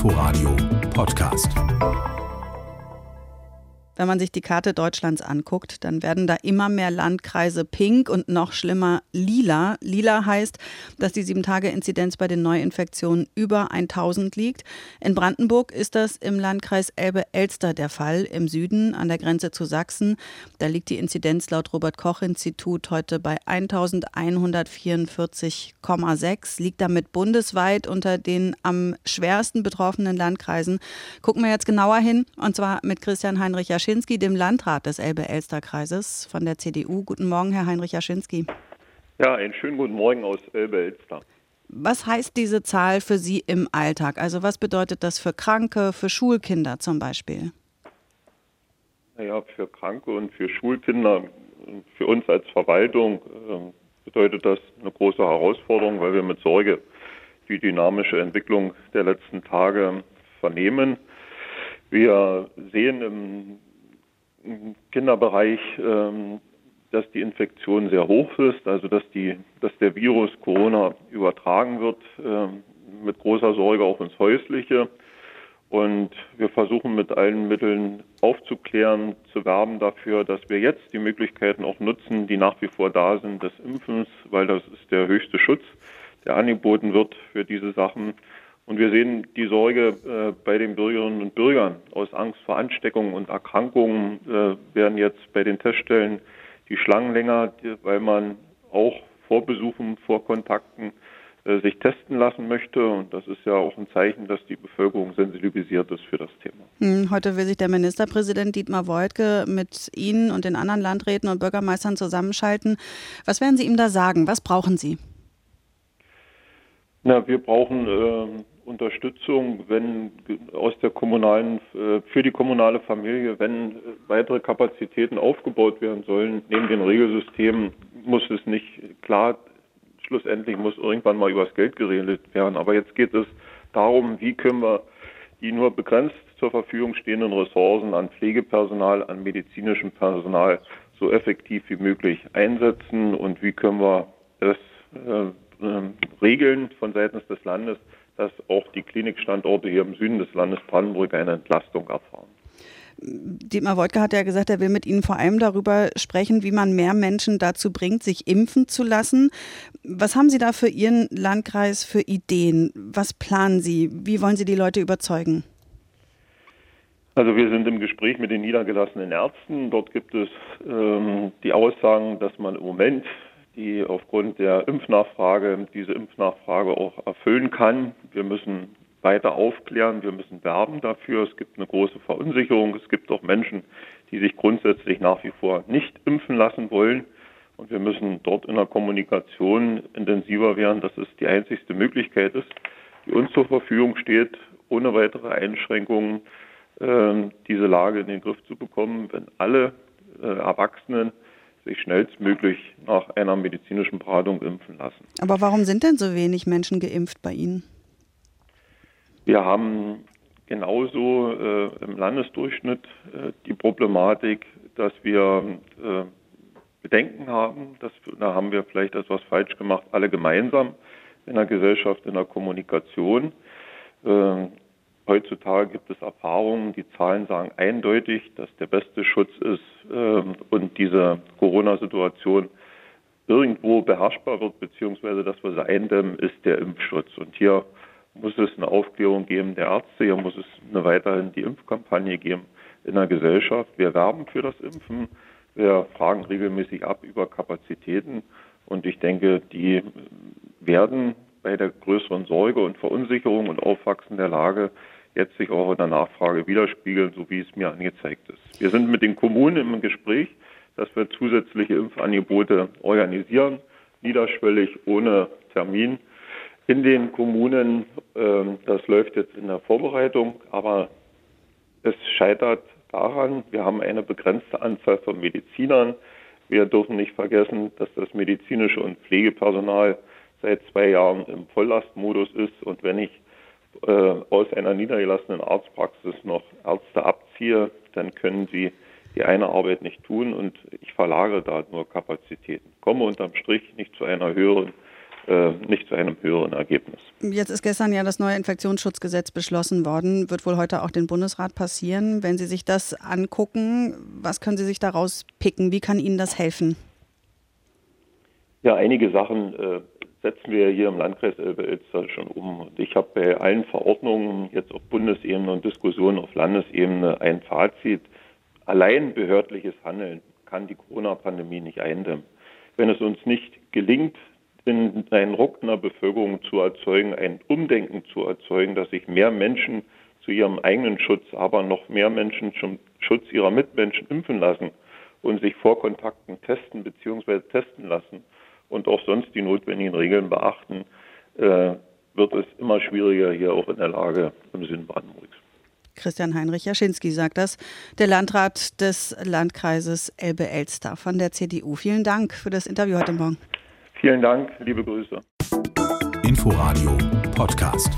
Inforadio Podcast. Wenn man sich die Karte Deutschlands anguckt, dann werden da immer mehr Landkreise pink und noch schlimmer lila. Lila heißt, dass die 7-Tage-Inzidenz bei den Neuinfektionen über 1000 liegt. In Brandenburg ist das im Landkreis Elbe-Elster der Fall, im Süden an der Grenze zu Sachsen. Da liegt die Inzidenz laut Robert-Koch-Institut heute bei 1144,6, liegt damit bundesweit unter den am schwersten betroffenen Landkreisen. Gucken wir jetzt genauer hin, und zwar mit Christian Heinrich Jaschin Jaschinski, dem Landrat des Elbe-Elster-Kreises von der CDU. Guten Morgen, Herr Heinrich Jaschinski. Ja, einen schönen guten Morgen aus Elbe-Elster. Was heißt diese Zahl für Sie im Alltag? Also was bedeutet das für Kranke, für Schulkinder zum Beispiel? Naja, für Kranke und für Schulkinder, für uns als Verwaltung ähm, bedeutet das eine große Herausforderung, weil wir mit Sorge die dynamische Entwicklung der letzten Tage vernehmen. Wir sehen im im Kinderbereich, ähm, dass die Infektion sehr hoch ist, also dass, die, dass der Virus Corona übertragen wird, ähm, mit großer Sorge auch ins Häusliche. Und wir versuchen mit allen Mitteln aufzuklären, zu werben dafür, dass wir jetzt die Möglichkeiten auch nutzen, die nach wie vor da sind, des Impfens, weil das ist der höchste Schutz, der angeboten wird für diese Sachen. Und wir sehen die Sorge äh, bei den Bürgerinnen und Bürgern aus Angst vor Ansteckungen und Erkrankungen äh, werden jetzt bei den Teststellen die Schlangen länger, weil man auch vor Besuchen, vor Kontakten äh, sich testen lassen möchte. Und das ist ja auch ein Zeichen, dass die Bevölkerung sensibilisiert ist für das Thema. Hm, heute will sich der Ministerpräsident Dietmar Woidke mit Ihnen und den anderen Landräten und Bürgermeistern zusammenschalten. Was werden Sie ihm da sagen? Was brauchen Sie? Na, wir brauchen äh, Unterstützung, wenn aus der kommunalen, äh, für die kommunale Familie, wenn weitere Kapazitäten aufgebaut werden sollen, neben den Regelsystemen, muss es nicht klar, schlussendlich muss irgendwann mal übers Geld geredet werden. Aber jetzt geht es darum, wie können wir die nur begrenzt zur Verfügung stehenden Ressourcen an Pflegepersonal, an medizinischem Personal so effektiv wie möglich einsetzen und wie können wir es äh, äh, regeln von seitens des Landes, dass auch die Klinikstandorte hier im Süden des Landes Brandenburg eine Entlastung erfahren. Dietmar Woidke hat ja gesagt, er will mit Ihnen vor allem darüber sprechen, wie man mehr Menschen dazu bringt, sich impfen zu lassen. Was haben Sie da für Ihren Landkreis für Ideen? Was planen Sie? Wie wollen Sie die Leute überzeugen? Also wir sind im Gespräch mit den niedergelassenen Ärzten. Dort gibt es ähm, die Aussagen, dass man im Moment die aufgrund der Impfnachfrage diese Impfnachfrage auch erfüllen kann. Wir müssen weiter aufklären, wir müssen werben dafür. Es gibt eine große Verunsicherung. Es gibt auch Menschen, die sich grundsätzlich nach wie vor nicht impfen lassen wollen. Und wir müssen dort in der Kommunikation intensiver werden, dass es die einzigste Möglichkeit ist, die uns zur Verfügung steht, ohne weitere Einschränkungen äh, diese Lage in den Griff zu bekommen, wenn alle äh, Erwachsenen sich schnellstmöglich nach einer medizinischen Beratung impfen lassen. Aber warum sind denn so wenig Menschen geimpft bei Ihnen? Wir haben genauso äh, im Landesdurchschnitt äh, die Problematik, dass wir äh, Bedenken haben. Dass, da haben wir vielleicht etwas falsch gemacht, alle gemeinsam in der Gesellschaft, in der Kommunikation. Äh, Heutzutage gibt es Erfahrungen, die Zahlen sagen eindeutig, dass der beste Schutz ist ähm, und diese Corona-Situation irgendwo beherrschbar wird, beziehungsweise dass wir sie eindämmen, ist der Impfschutz. Und hier muss es eine Aufklärung geben der Ärzte, hier muss es eine weiterhin die Impfkampagne geben in der Gesellschaft. Wir werben für das Impfen, wir fragen regelmäßig ab über Kapazitäten und ich denke, die werden bei der größeren Sorge und Verunsicherung und Aufwachsen der Lage jetzt sich auch in der Nachfrage widerspiegeln, so wie es mir angezeigt ist. Wir sind mit den Kommunen im Gespräch, dass wir zusätzliche Impfangebote organisieren, niederschwellig, ohne Termin. In den Kommunen, äh, das läuft jetzt in der Vorbereitung, aber es scheitert daran, wir haben eine begrenzte Anzahl von Medizinern. Wir dürfen nicht vergessen, dass das medizinische und Pflegepersonal seit zwei Jahren im Volllastmodus ist. Und wenn ich aus einer niedergelassenen Arztpraxis noch Ärzte abziehe, dann können sie die eine Arbeit nicht tun und ich verlagere da nur Kapazitäten. Komme unterm Strich nicht zu einer höheren äh, nicht zu einem höheren Ergebnis. Jetzt ist gestern ja das neue Infektionsschutzgesetz beschlossen worden, wird wohl heute auch den Bundesrat passieren. Wenn Sie sich das angucken, was können Sie sich daraus picken? Wie kann Ihnen das helfen? Ja, einige Sachen äh, setzen wir hier im Landkreis Elbe-Elster schon um. Und ich habe bei allen Verordnungen jetzt auf Bundesebene und Diskussionen auf Landesebene ein Fazit. Allein behördliches Handeln kann die Corona-Pandemie nicht eindämmen. Wenn es uns nicht gelingt, einen Ruck in der Bevölkerung zu erzeugen, ein Umdenken zu erzeugen, dass sich mehr Menschen zu ihrem eigenen Schutz, aber noch mehr Menschen zum Schutz ihrer Mitmenschen impfen lassen und sich vor Kontakten testen bzw. testen lassen und auch sonst die notwendigen Regeln beachten, äh, wird es immer schwieriger hier auch in der Lage im Sinn Brandenburgs. Christian Heinrich Jaschinski sagt das, der Landrat des Landkreises Elbe-Elster von der CDU. Vielen Dank für das Interview heute Morgen. Vielen Dank, liebe Grüße. Inforadio Podcast.